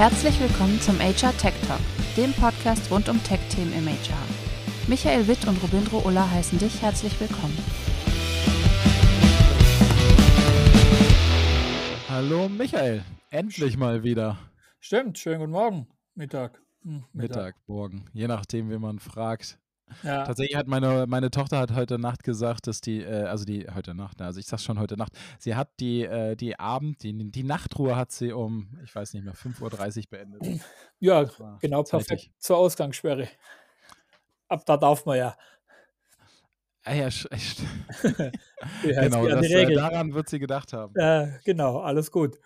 Herzlich willkommen zum HR Tech Talk, dem Podcast rund um Tech-Themen im HR. Michael Witt und Robindro Ulla heißen dich herzlich willkommen. Hallo Michael, endlich mal wieder. Stimmt, schönen guten Morgen, Mittag. Hm, Mittag. Mittag, morgen, je nachdem, wie man fragt. Ja. Tatsächlich hat meine, meine Tochter hat heute Nacht gesagt, dass die, äh, also die, heute Nacht, ne, also ich sag's schon heute Nacht, sie hat die, äh, die Abend, die, die Nachtruhe hat sie um, ich weiß nicht mehr, 5.30 Uhr beendet. Ja, genau, zeitig. perfekt zur Ausgangssperre. Ab da darf man ja. Ah ja, echt. genau, das, äh, daran wird sie gedacht haben. Ja, genau, alles gut.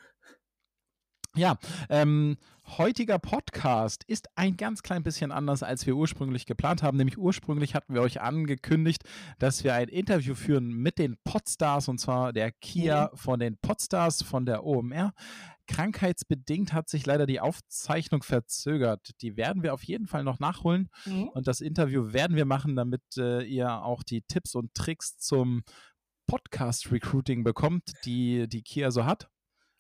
Ja, ähm, heutiger Podcast ist ein ganz klein bisschen anders, als wir ursprünglich geplant haben. Nämlich ursprünglich hatten wir euch angekündigt, dass wir ein Interview führen mit den Podstars und zwar der Kia mhm. von den Podstars von der OMR. Krankheitsbedingt hat sich leider die Aufzeichnung verzögert. Die werden wir auf jeden Fall noch nachholen mhm. und das Interview werden wir machen, damit äh, ihr auch die Tipps und Tricks zum Podcast Recruiting bekommt, die die Kia so hat.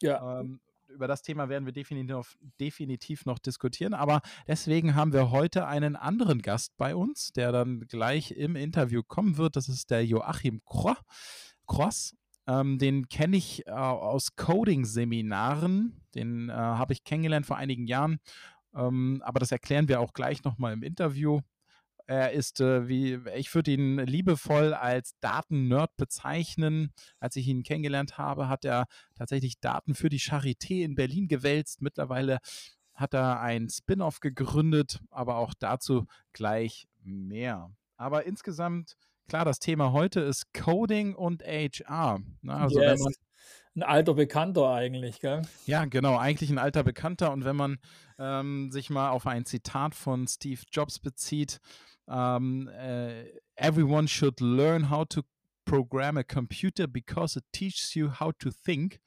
Ja. Ähm, über das Thema werden wir definitiv, definitiv noch diskutieren. Aber deswegen haben wir heute einen anderen Gast bei uns, der dann gleich im Interview kommen wird. Das ist der Joachim Cross. Ähm, den kenne ich äh, aus Coding-Seminaren. Den äh, habe ich kennengelernt vor einigen Jahren. Ähm, aber das erklären wir auch gleich nochmal im Interview. Er ist, äh, wie ich würde ihn liebevoll als Daten-Nerd bezeichnen. Als ich ihn kennengelernt habe, hat er tatsächlich Daten für die Charité in Berlin gewälzt. Mittlerweile hat er ein Spin-off gegründet, aber auch dazu gleich mehr. Aber insgesamt, klar, das Thema heute ist Coding und HR. Na, also yes. wenn man ein alter Bekannter eigentlich, gell? Ja, genau, eigentlich ein alter Bekannter. Und wenn man ähm, sich mal auf ein Zitat von Steve Jobs bezieht, um, uh, everyone should learn how to program a computer because it teaches you how to think.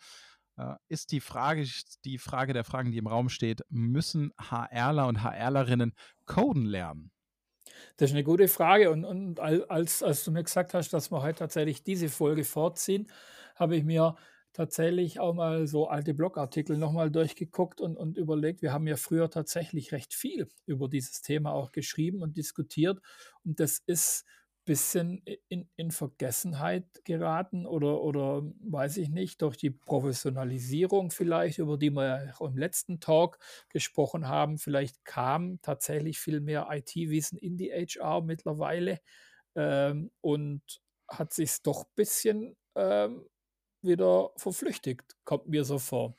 Uh, ist die Frage, die Frage der Fragen, die im Raum steht, müssen HRler und HRlerinnen coden lernen? Das ist eine gute Frage. Und, und als, als du mir gesagt hast, dass wir heute tatsächlich diese Folge vorziehen, habe ich mir tatsächlich auch mal so alte Blogartikel nochmal durchgeguckt und, und überlegt, wir haben ja früher tatsächlich recht viel über dieses Thema auch geschrieben und diskutiert. Und das ist bisschen in, in Vergessenheit geraten oder, oder weiß ich nicht, durch die Professionalisierung vielleicht, über die wir ja auch im letzten Talk gesprochen haben. Vielleicht kam tatsächlich viel mehr IT-Wissen in die HR mittlerweile ähm, und hat sich doch ein bisschen ähm, wieder verflüchtigt, kommt mir so vor.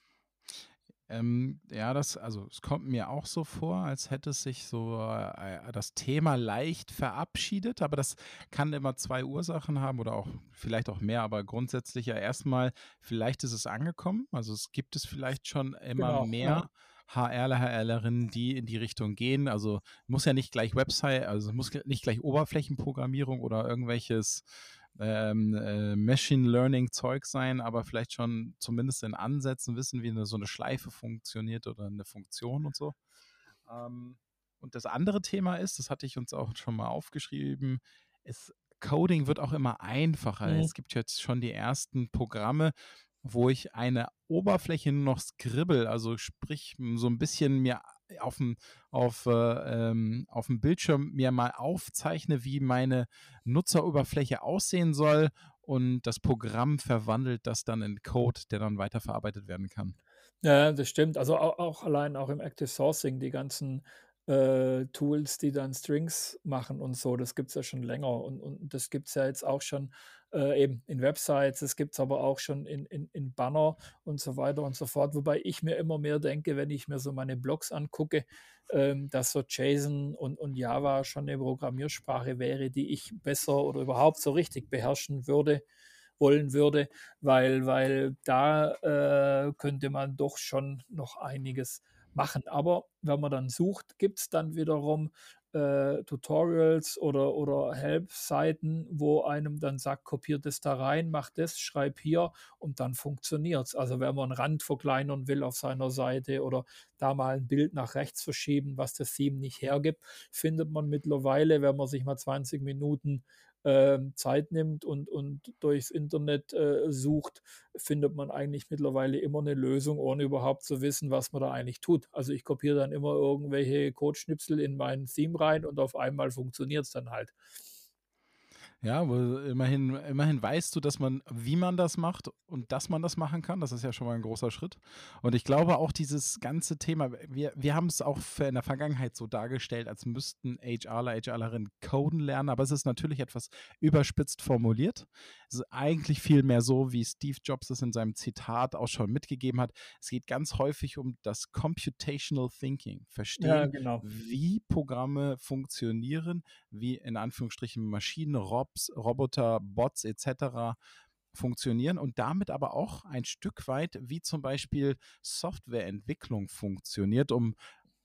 Ähm, ja, das, also es kommt mir auch so vor, als hätte sich so äh, das Thema leicht verabschiedet, aber das kann immer zwei Ursachen haben oder auch vielleicht auch mehr, aber grundsätzlich ja erstmal, vielleicht ist es angekommen, also es gibt es vielleicht schon immer genau, mehr. Ja. HRler, HRlerinnen, die in die Richtung gehen. Also muss ja nicht gleich Website, also muss nicht gleich Oberflächenprogrammierung oder irgendwelches ähm, äh, Machine Learning Zeug sein, aber vielleicht schon zumindest in Ansätzen wissen, wie eine, so eine Schleife funktioniert oder eine Funktion und so. Ähm, und das andere Thema ist, das hatte ich uns auch schon mal aufgeschrieben, ist, Coding wird auch immer einfacher. Mhm. Es gibt jetzt schon die ersten Programme, wo ich eine Oberfläche nur noch scribble, also sprich so ein bisschen mir auf dem, auf, äh, ähm, auf dem Bildschirm mir mal aufzeichne, wie meine Nutzeroberfläche aussehen soll und das Programm verwandelt das dann in Code, der dann weiterverarbeitet werden kann. Ja, das stimmt. Also auch, auch allein auch im Active Sourcing, die ganzen äh, Tools, die dann Strings machen und so, das gibt es ja schon länger und, und das gibt es ja jetzt auch schon äh, eben in Websites, es gibt es aber auch schon in, in, in Banner und so weiter und so fort. Wobei ich mir immer mehr denke, wenn ich mir so meine Blogs angucke, ähm, dass so JSON und, und Java schon eine Programmiersprache wäre, die ich besser oder überhaupt so richtig beherrschen würde wollen würde, weil, weil da äh, könnte man doch schon noch einiges machen. Aber wenn man dann sucht, gibt es dann wiederum äh, Tutorials oder, oder Help-Seiten, wo einem dann sagt, kopiert es da rein, mach das, schreib hier und dann funktioniert es. Also wenn man einen Rand verkleinern will auf seiner Seite oder da mal ein Bild nach rechts verschieben, was das Theme nicht hergibt, findet man mittlerweile, wenn man sich mal 20 Minuten äh, Zeit nimmt und, und durchs Internet äh, sucht, findet man eigentlich mittlerweile immer eine Lösung, ohne überhaupt zu wissen, was man da eigentlich tut. Also ich kopiere dann immer irgendwelche Codeschnipsel in mein Theme rein und auf einmal funktioniert es dann halt. Ja, aber immerhin, immerhin weißt du, dass man, wie man das macht und dass man das machen kann. Das ist ja schon mal ein großer Schritt. Und ich glaube auch dieses ganze Thema, wir, wir haben es auch in der Vergangenheit so dargestellt, als müssten HRler, HRlerinnen coden lernen, aber es ist natürlich etwas überspitzt formuliert. Es ist eigentlich viel mehr so, wie Steve Jobs es in seinem Zitat auch schon mitgegeben hat. Es geht ganz häufig um das Computational Thinking. Verstehen, ja, genau. wie Programme funktionieren, wie in Anführungsstrichen Maschinen, Roboter, Jobs, Roboter, Bots etc. funktionieren und damit aber auch ein Stück weit, wie zum Beispiel Softwareentwicklung funktioniert, um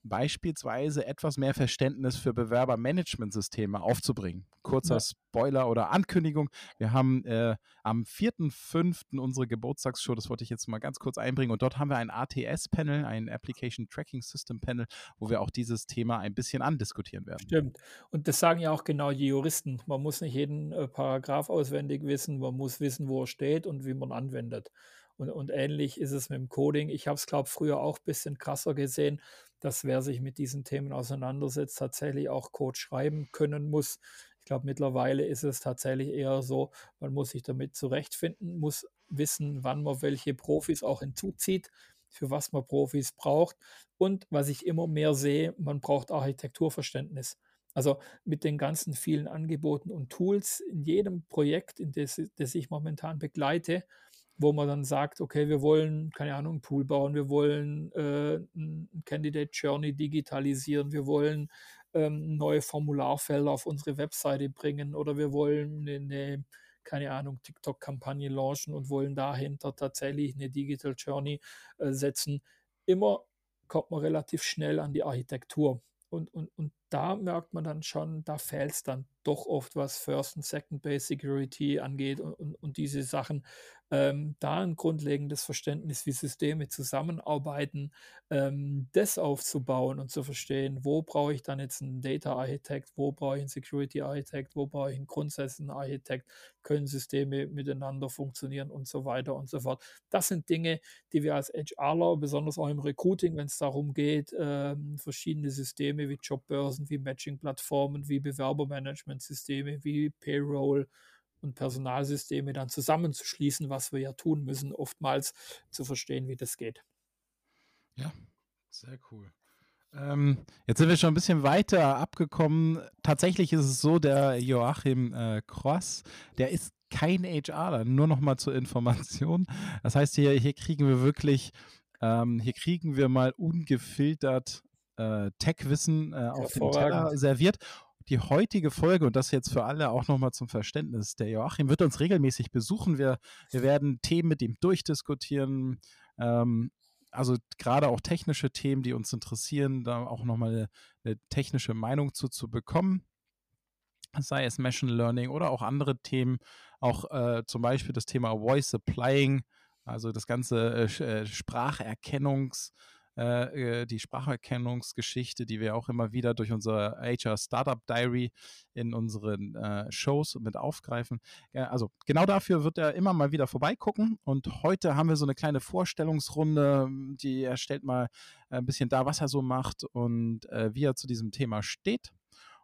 beispielsweise etwas mehr Verständnis für Bewerbermanagementsysteme aufzubringen. Kurzer ja. Spoiler oder Ankündigung. Wir haben äh, am 4.5. unsere Geburtstagsshow, das wollte ich jetzt mal ganz kurz einbringen. Und dort haben wir ein ATS-Panel, ein Application Tracking System Panel, wo wir auch dieses Thema ein bisschen andiskutieren werden. Stimmt. Und das sagen ja auch genau die Juristen. Man muss nicht jeden äh, Paragraph auswendig wissen, man muss wissen, wo er steht und wie man anwendet. Und, und ähnlich ist es mit dem Coding. Ich habe es, glaube ich, früher auch ein bisschen krasser gesehen, dass wer sich mit diesen Themen auseinandersetzt, tatsächlich auch Code schreiben können muss. Ich glaube, mittlerweile ist es tatsächlich eher so, man muss sich damit zurechtfinden, muss wissen, wann man welche Profis auch hinzuzieht, für was man Profis braucht. Und was ich immer mehr sehe, man braucht Architekturverständnis. Also mit den ganzen vielen Angeboten und Tools in jedem Projekt, in das, das ich momentan begleite, wo man dann sagt, okay, wir wollen, keine Ahnung, einen Pool bauen, wir wollen äh, ein Candidate Journey digitalisieren, wir wollen ähm, neue Formularfelder auf unsere Webseite bringen oder wir wollen eine, eine keine Ahnung, TikTok-Kampagne launchen und wollen dahinter tatsächlich eine Digital Journey äh, setzen. Immer kommt man relativ schnell an die Architektur. Und, und, und da merkt man dann schon, da fehlt es dann doch oft, was First und Second Base Security angeht und, und, und diese Sachen ähm, da ein grundlegendes Verständnis, wie Systeme zusammenarbeiten, ähm, das aufzubauen und zu verstehen, wo brauche ich dann jetzt einen Data Architect, wo brauche ich einen Security Architect, wo brauche ich einen Grundsätzen Architect, können Systeme miteinander funktionieren und so weiter und so fort. Das sind Dinge, die wir als HRler, besonders auch im Recruiting, wenn es darum geht, ähm, verschiedene Systeme wie Jobbörsen, wie Matching-Plattformen, wie Bewerbermanagementsysteme, wie Payroll, und Personalsysteme dann zusammenzuschließen, was wir ja tun müssen, oftmals zu verstehen, wie das geht. Ja, sehr cool. Ähm, jetzt sind wir schon ein bisschen weiter abgekommen. Tatsächlich ist es so, der Joachim äh, Cross, der ist kein HRler, nur noch mal zur Information. Das heißt, hier, hier kriegen wir wirklich, ähm, hier kriegen wir mal ungefiltert äh, Tech-Wissen äh, auf den Teller serviert die heutige Folge, und das jetzt für alle auch nochmal zum Verständnis, der Joachim wird uns regelmäßig besuchen. Wir, wir werden Themen mit ihm durchdiskutieren. Ähm, also gerade auch technische Themen, die uns interessieren, da auch nochmal eine, eine technische Meinung zu, zu bekommen. Sei es Machine Learning oder auch andere Themen, auch äh, zum Beispiel das Thema Voice Applying, also das ganze äh, äh Spracherkennungs- äh, äh, die Spracherkennungsgeschichte, die wir auch immer wieder durch unser HR Startup Diary in unseren äh, Shows mit aufgreifen. Ja, also genau dafür wird er immer mal wieder vorbeigucken. Und heute haben wir so eine kleine Vorstellungsrunde, die er stellt mal ein bisschen da, was er so macht und äh, wie er zu diesem Thema steht.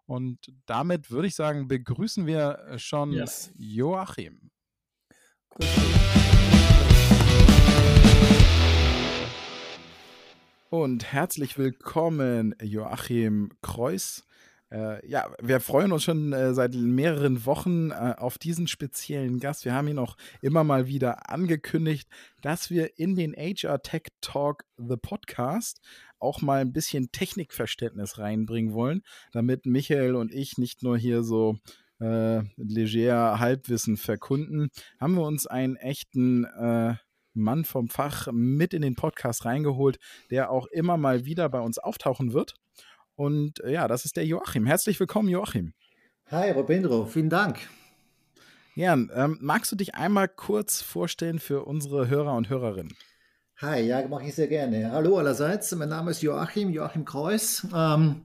Und damit würde ich sagen, begrüßen wir äh, schon yes. Joachim. Grüß und herzlich willkommen, Joachim Kreuz. Äh, ja, wir freuen uns schon äh, seit mehreren Wochen äh, auf diesen speziellen Gast. Wir haben ihn auch immer mal wieder angekündigt, dass wir in den HR Tech Talk The Podcast auch mal ein bisschen Technikverständnis reinbringen wollen, damit Michael und ich nicht nur hier so äh, leger Halbwissen verkunden, haben wir uns einen echten äh, Mann vom Fach mit in den Podcast reingeholt, der auch immer mal wieder bei uns auftauchen wird. Und äh, ja, das ist der Joachim. Herzlich willkommen, Joachim. Hi, Robindro, vielen Dank. Jan, ähm, magst du dich einmal kurz vorstellen für unsere Hörer und Hörerinnen? Hi, ja, mache ich sehr gerne. Hallo allerseits, mein Name ist Joachim, Joachim Kreuz. Ähm,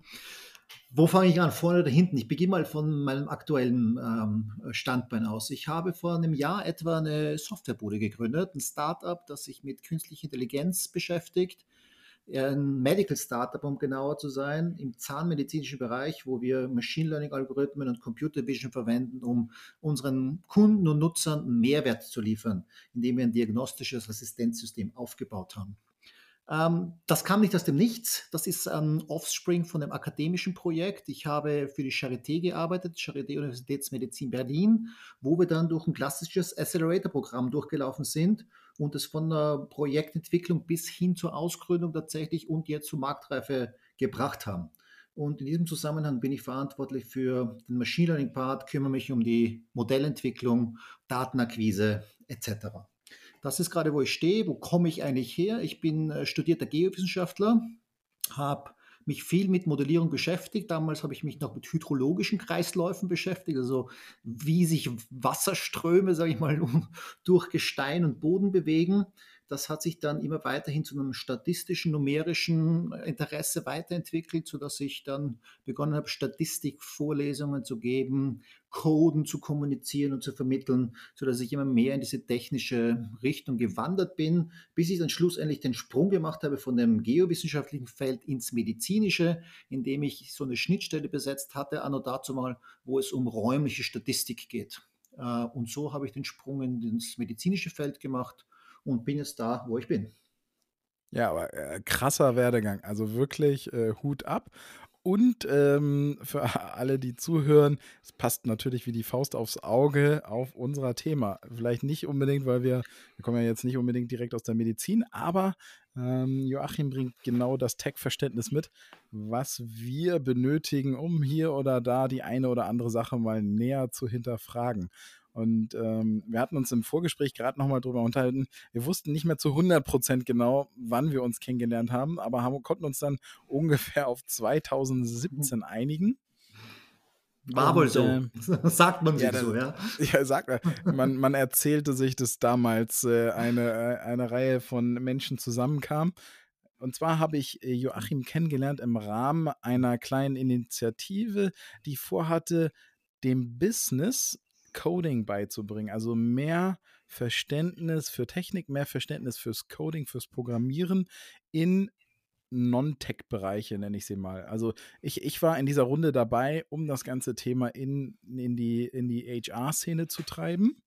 Wo fange ich an? Vorne oder hinten? Ich beginne mal von meinem aktuellen ähm, Standbein aus. Ich habe vor einem Jahr etwa eine Softwarebude gegründet, ein Startup, das sich mit künstlicher Intelligenz beschäftigt. Ein Medical Startup, um genauer zu sein, im zahnmedizinischen Bereich, wo wir Machine Learning Algorithmen und Computer Vision verwenden, um unseren Kunden und Nutzern einen Mehrwert zu liefern, indem wir ein diagnostisches Assistenzsystem aufgebaut haben. Ähm, das kam nicht aus dem Nichts. Das ist ein Offspring von einem akademischen Projekt. Ich habe für die Charité gearbeitet, Charité Universitätsmedizin Berlin, wo wir dann durch ein klassisches Accelerator-Programm durchgelaufen sind und es von der Projektentwicklung bis hin zur Ausgründung tatsächlich und jetzt zur Marktreife gebracht haben. Und in diesem Zusammenhang bin ich verantwortlich für den Machine Learning Part, kümmere mich um die Modellentwicklung, Datenakquise etc. Das ist gerade, wo ich stehe. Wo komme ich eigentlich her? Ich bin äh, studierter Geowissenschaftler, habe mich viel mit Modellierung beschäftigt. Damals habe ich mich noch mit hydrologischen Kreisläufen beschäftigt, also wie sich Wasserströme, sage ich mal, durch Gestein und Boden bewegen. Das hat sich dann immer weiterhin zu einem statistischen, numerischen Interesse weiterentwickelt, sodass ich dann begonnen habe, Statistikvorlesungen zu geben, Coden zu kommunizieren und zu vermitteln, sodass ich immer mehr in diese technische Richtung gewandert bin, bis ich dann schlussendlich den Sprung gemacht habe von dem geowissenschaftlichen Feld ins medizinische, indem ich so eine Schnittstelle besetzt hatte, anno dazu mal, wo es um räumliche Statistik geht. Äh, und so habe ich den Sprung ins medizinische Feld gemacht und bin jetzt da, wo ich bin. Ja, aber äh, krasser Werdegang. Also wirklich äh, Hut ab. Und ähm, für alle, die zuhören, es passt natürlich wie die Faust aufs Auge auf unser Thema. Vielleicht nicht unbedingt, weil wir, wir kommen ja jetzt nicht unbedingt direkt aus der Medizin, aber ähm, Joachim bringt genau das Tech-Verständnis mit, was wir benötigen, um hier oder da die eine oder andere Sache mal näher zu hinterfragen. Und ähm, wir hatten uns im Vorgespräch gerade nochmal drüber unterhalten. Wir wussten nicht mehr zu 100 Prozent genau, wann wir uns kennengelernt haben, aber haben, konnten uns dann ungefähr auf 2017 einigen. War wohl so. Äh, sagt man sich ja, so, ja. Ja, sagt man. man. Man erzählte sich, dass damals äh, eine, äh, eine Reihe von Menschen zusammenkam. Und zwar habe ich äh, Joachim kennengelernt im Rahmen einer kleinen Initiative, die vorhatte, dem Business Coding beizubringen. Also mehr Verständnis für Technik, mehr Verständnis fürs Coding, fürs Programmieren in Non-Tech-Bereiche, nenne ich sie mal. Also ich, ich war in dieser Runde dabei, um das ganze Thema in, in die, in die HR-Szene zu treiben.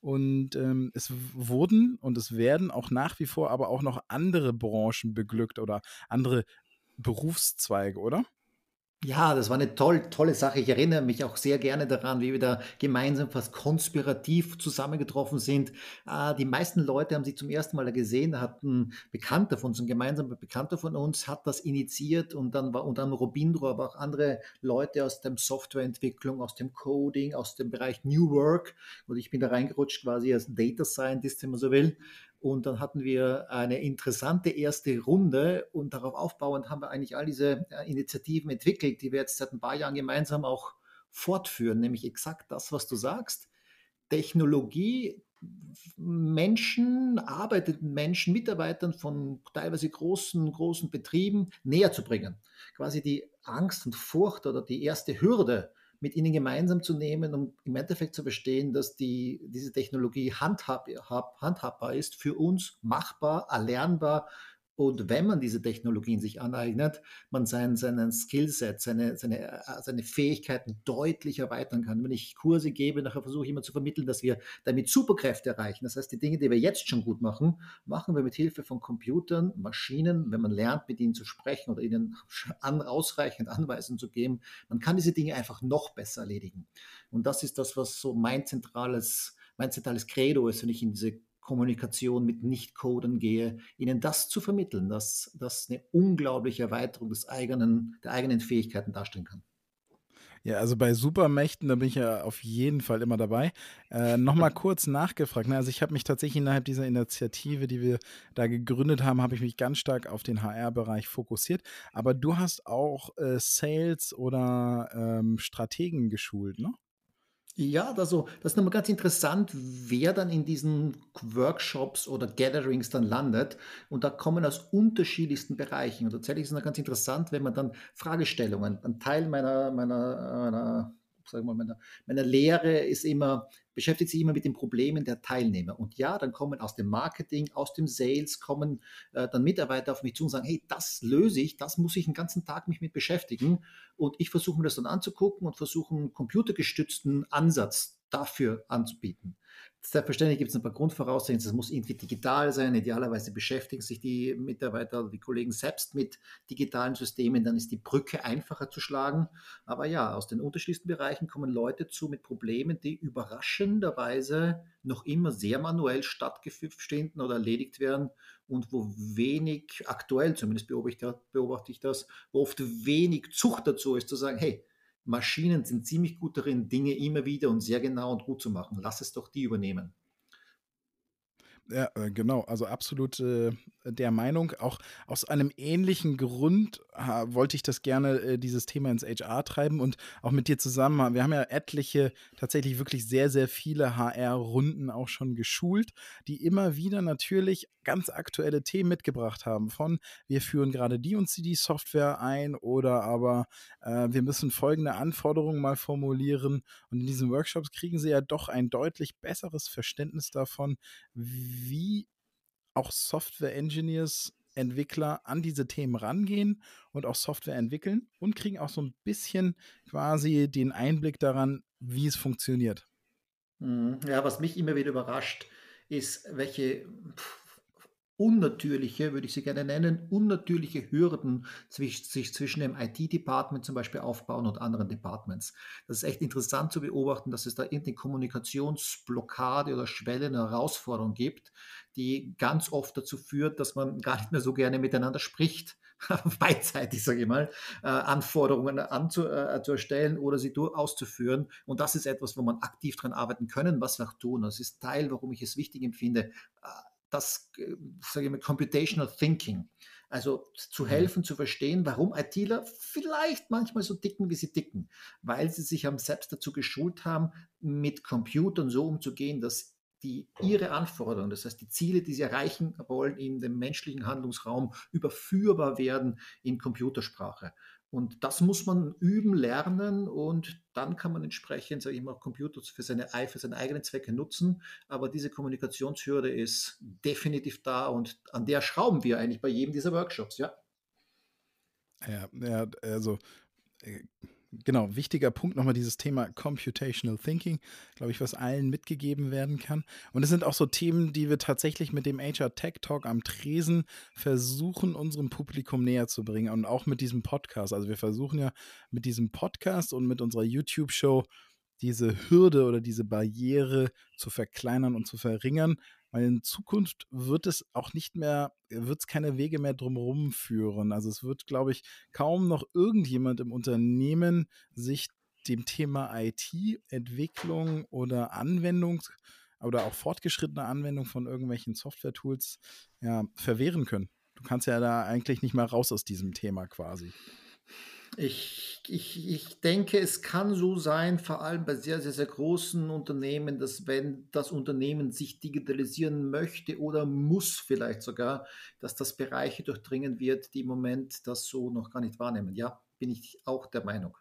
Und ähm, es wurden und es werden auch nach wie vor aber auch noch andere Branchen beglückt oder andere Berufszweige, oder? Ja, das war eine toll, tolle Sache. Ich erinnere mich auch sehr gerne daran, wie wir da gemeinsam fast konspirativ zusammengetroffen sind. Äh, die meisten Leute haben sie zum ersten Mal gesehen. Da hat ein Bekannter von uns, ein gemeinsamer Bekannter von uns, hat das initiiert und dann war unter anderem Robindro, aber auch andere Leute aus der Softwareentwicklung, aus dem Coding, aus dem Bereich New Work. Und ich bin da reingerutscht quasi als Data Scientist, wenn man so will. Und dann hatten wir eine interessante erste Runde und darauf aufbauend haben wir eigentlich all diese äh, Initiativen entwickelt, die wir jetzt seit ein paar Jahren gemeinsam auch fortführen, nämlich exakt das, was du sagst. Technologie, Menschen, arbeitenden Menschen, Mitarbeitern von teilweise großen, großen Betrieben näher zu bringen. Quasi die Angst und Furcht oder die erste Hürde mit ihnen gemeinsam zu nehmen, um im Endeffekt zu verstehen, dass die, diese Technologie handhab, handhabbar ist, für uns machbar, erlernbar und wenn man diese Technologien sich aneignet, man sein, seinen Skillset, seine, seine, äh, seine Fähigkeiten deutlich erweitern kann. Wenn ich Kurse gebe, nachher versuche ich immer zu vermitteln, dass wir damit Superkräfte erreichen. Das heißt, die Dinge, die wir jetzt schon gut machen, machen wir mit Hilfe von Computern, Maschinen, wenn man lernt, mit ihnen zu sprechen oder ihnen an, ausreichend Anweisungen zu geben. Man kann diese Dinge einfach noch besser erledigen. Und das ist das, was so mein zentrales, mein zentrales Credo ist, wenn ich in diese Kommunikation mit Nicht-Codern gehe, ihnen das zu vermitteln, dass das eine unglaubliche Erweiterung des eigenen, der eigenen Fähigkeiten darstellen kann. Ja, also bei Supermächten, da bin ich ja auf jeden Fall immer dabei. Äh, Nochmal kurz nachgefragt. Ne? Also ich habe mich tatsächlich innerhalb dieser Initiative, die wir da gegründet haben, habe ich mich ganz stark auf den HR-Bereich fokussiert. Aber du hast auch äh, Sales oder ähm, Strategen geschult, ne? Ja, also das ist nochmal ganz interessant, wer dann in diesen Workshops oder Gatherings dann landet. Und da kommen aus unterschiedlichsten Bereichen. Und tatsächlich ist es ganz interessant, wenn man dann Fragestellungen, ein Teil meiner, meiner, meiner wir mal, meiner, meiner Lehre ist immer, beschäftigt sich immer mit den Problemen der Teilnehmer. Und ja, dann kommen aus dem Marketing, aus dem Sales, kommen äh, dann Mitarbeiter auf mich zu und sagen, hey, das löse ich, das muss ich den ganzen Tag mich mit beschäftigen. Und ich versuche mir das dann anzugucken und versuche einen computergestützten Ansatz dafür anzubieten. Selbstverständlich gibt es ein paar Grundvoraussetzungen. Es muss irgendwie digital sein. Idealerweise beschäftigen sich die Mitarbeiter, die Kollegen selbst mit digitalen Systemen. Dann ist die Brücke einfacher zu schlagen. Aber ja, aus den unterschiedlichsten Bereichen kommen Leute zu mit Problemen, die überraschenderweise noch immer sehr manuell stattgefunden oder erledigt werden und wo wenig, aktuell zumindest beobachte ich das, wo oft wenig Zucht dazu ist, zu sagen, hey, Maschinen sind ziemlich gut darin, Dinge immer wieder und sehr genau und gut zu machen. Lass es doch die übernehmen. Ja, äh, genau. Also absolut äh, der Meinung. Auch aus einem ähnlichen Grund ha, wollte ich das gerne, äh, dieses Thema ins HR treiben und auch mit dir zusammen. Wir haben ja etliche, tatsächlich wirklich sehr, sehr viele HR-Runden auch schon geschult, die immer wieder natürlich ganz aktuelle Themen mitgebracht haben. Von wir führen gerade die und die Software ein oder aber äh, wir müssen folgende Anforderungen mal formulieren. Und in diesen Workshops kriegen sie ja doch ein deutlich besseres Verständnis davon, wie auch Software-Engineers Entwickler an diese Themen rangehen und auch Software entwickeln und kriegen auch so ein bisschen quasi den Einblick daran, wie es funktioniert. Mhm. Ja, was mich immer wieder überrascht, ist, welche unnatürliche, würde ich sie gerne nennen, unnatürliche Hürden sich zwischen dem IT-Department zum Beispiel aufbauen und anderen Departments. Das ist echt interessant zu beobachten, dass es da irgendeine Kommunikationsblockade oder Schwelle, eine Herausforderung gibt, die ganz oft dazu führt, dass man gar nicht mehr so gerne miteinander spricht, beidseitig, sage ich mal, äh, Anforderungen anzu, äh, zu erstellen oder sie auszuführen. Und das ist etwas, wo man aktiv dran arbeiten können, was wir auch tun. Das ist Teil, warum ich es wichtig empfinde, äh, das, äh, sage ich mal, Computational Thinking. Also zu mhm. helfen, zu verstehen, warum ITler vielleicht manchmal so dicken, wie sie dicken, weil sie sich haben selbst dazu geschult haben, mit Computern so umzugehen, dass die ihre Anforderungen, das heißt die Ziele, die sie erreichen wollen, in dem menschlichen Handlungsraum überführbar werden in Computersprache. Und das muss man üben, lernen und dann kann man entsprechend, sage ich mal, Computer für seine, für seine eigenen Zwecke nutzen. Aber diese Kommunikationshürde ist definitiv da und an der schrauben wir eigentlich bei jedem dieser Workshops, ja. Ja, ja also äh, genau, wichtiger Punkt nochmal dieses Thema Computational Thinking, glaube ich, was allen mitgegeben werden kann. Und es sind auch so Themen, die wir tatsächlich mit dem HR Tech Talk am Tresen versuchen, unserem Publikum näher zu bringen und auch mit diesem Podcast. Also wir versuchen ja mit diesem Podcast und mit unserer YouTube-Show diese Hürde oder diese Barriere zu verkleinern und zu verringern, weil in Zukunft wird es auch nicht mehr, wird es keine Wege mehr drumherum führen. Also es wird, glaube ich, kaum noch irgendjemand im Unternehmen sich dem Thema IT-Entwicklung oder Anwendung oder auch fortgeschrittene Anwendung von irgendwelchen Software-Tools ja, verwehren können. Du kannst ja da eigentlich nicht mehr raus aus diesem Thema quasi. Ich, ich, ich denke, es kann so sein, vor allem bei sehr, sehr, sehr großen Unternehmen, dass wenn das Unternehmen sich digitalisieren möchte oder muss vielleicht sogar, dass das Bereiche durchdringen wird, die im Moment das so noch gar nicht wahrnehmen. Ja, bin ich auch der Meinung.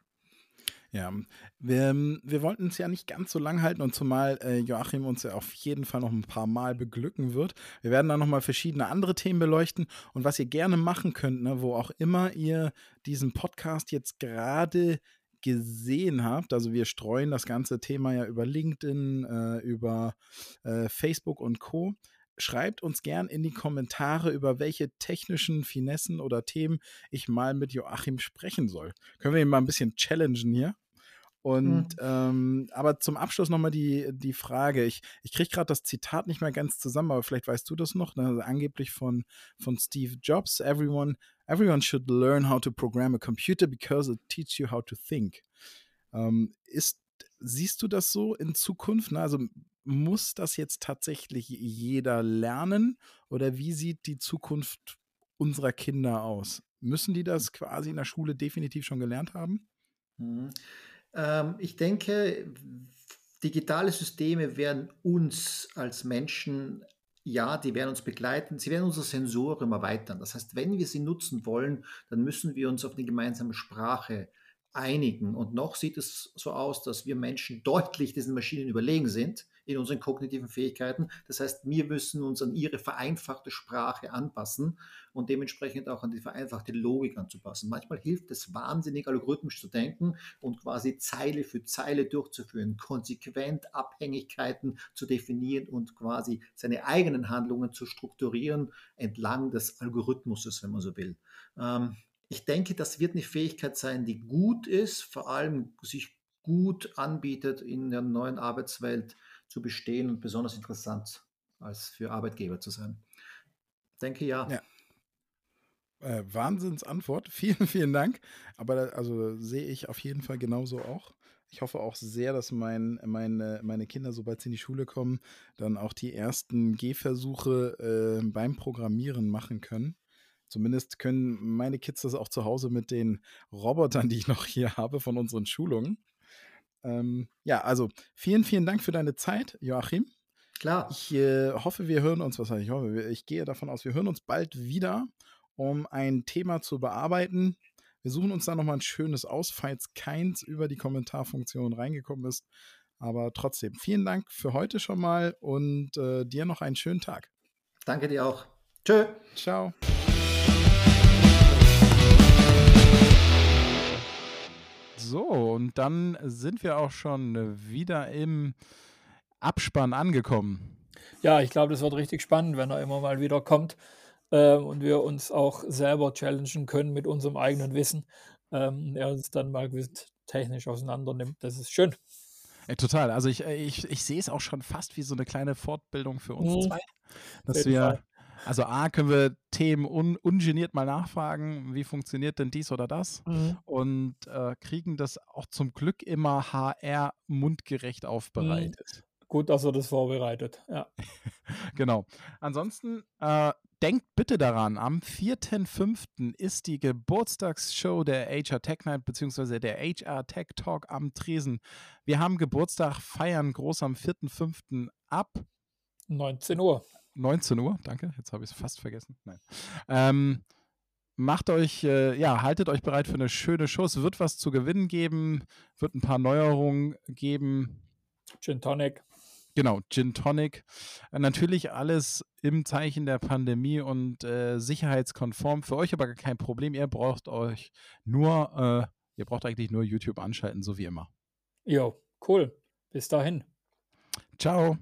Ja, wir, wir wollten es ja nicht ganz so lang halten und zumal äh, Joachim uns ja auf jeden Fall noch ein paar Mal beglücken wird. Wir werden dann nochmal verschiedene andere Themen beleuchten und was ihr gerne machen könnt, ne, wo auch immer ihr diesen Podcast jetzt gerade gesehen habt, also wir streuen das ganze Thema ja über LinkedIn, äh, über äh, Facebook und Co schreibt uns gern in die Kommentare, über welche technischen Finessen oder Themen ich mal mit Joachim sprechen soll. Können wir ihn mal ein bisschen challengen hier? Und mhm. ähm, aber zum Abschluss nochmal die, die Frage. Ich, ich kriege gerade das Zitat nicht mehr ganz zusammen, aber vielleicht weißt du das noch. Ne? Also angeblich von, von Steve Jobs. Everyone, everyone should learn how to program a computer because it teaches you how to think. Ähm, ist, siehst du das so in Zukunft? Ne? Also muss das jetzt tatsächlich jeder lernen? Oder wie sieht die Zukunft unserer Kinder aus? Müssen die das quasi in der Schule definitiv schon gelernt haben? Mhm. Ähm, ich denke, digitale Systeme werden uns als Menschen, ja, die werden uns begleiten, sie werden unser Sensorium erweitern. Das heißt, wenn wir sie nutzen wollen, dann müssen wir uns auf eine gemeinsame Sprache einigen. Und noch sieht es so aus, dass wir Menschen deutlich diesen Maschinen überlegen sind in unseren kognitiven Fähigkeiten. Das heißt, wir müssen uns an ihre vereinfachte Sprache anpassen und dementsprechend auch an die vereinfachte Logik anzupassen. Manchmal hilft es wahnsinnig, algorithmisch zu denken und quasi Zeile für Zeile durchzuführen, konsequent Abhängigkeiten zu definieren und quasi seine eigenen Handlungen zu strukturieren entlang des Algorithmuses, wenn man so will. Ähm, ich denke, das wird eine Fähigkeit sein, die gut ist, vor allem sich gut anbietet in der neuen Arbeitswelt zu bestehen und besonders interessant als für Arbeitgeber zu sein. Ich denke ja. ja. Äh, Wahnsinnsantwort. Vielen, vielen Dank. Aber also sehe ich auf jeden Fall genauso auch. Ich hoffe auch sehr, dass mein, meine, meine Kinder, sobald sie in die Schule kommen, dann auch die ersten Gehversuche äh, beim Programmieren machen können. Zumindest können meine Kids das auch zu Hause mit den Robotern, die ich noch hier habe von unseren Schulungen. Ähm, ja, also vielen, vielen Dank für deine Zeit, Joachim. Klar. Ich äh, hoffe, wir hören uns, was heißt ich hoffe, ich gehe davon aus, wir hören uns bald wieder, um ein Thema zu bearbeiten. Wir suchen uns da nochmal ein schönes aus, falls keins über die Kommentarfunktion reingekommen ist. Aber trotzdem, vielen Dank für heute schon mal und äh, dir noch einen schönen Tag. Danke dir auch. Tschö. Ciao. So, und dann sind wir auch schon wieder im Abspann angekommen. Ja, ich glaube, das wird richtig spannend, wenn er immer mal wieder kommt äh, und wir uns auch selber challengen können mit unserem eigenen Wissen. Ähm, er uns dann mal technisch auseinander nimmt. Das ist schön. Ja, total. Also ich, ich, ich sehe es auch schon fast wie so eine kleine Fortbildung für uns mhm. zwei. Dass wir, Fall. Also A, können wir Themen un ungeniert mal nachfragen, wie funktioniert denn dies oder das? Mhm. Und äh, kriegen das auch zum Glück immer HR mundgerecht aufbereitet. Mhm. Gut, dass er das vorbereitet, ja. genau. Ansonsten äh, denkt bitte daran, am 4.5. ist die Geburtstagsshow der HR Tech Night bzw. der HR Tech Talk am Tresen. Wir haben Geburtstag, feiern groß am 4.5. ab 19 Uhr. 19 Uhr, danke, jetzt habe ich es fast vergessen. Nein. Ähm, macht euch, äh, ja, haltet euch bereit für eine schöne Show. Es wird was zu gewinnen geben, wird ein paar Neuerungen geben. Gin Tonic. Genau, Gin Tonic. Äh, natürlich alles im Zeichen der Pandemie und äh, sicherheitskonform. Für euch aber kein Problem. Ihr braucht euch nur, äh, ihr braucht eigentlich nur YouTube anschalten, so wie immer. Jo, cool. Bis dahin. Ciao.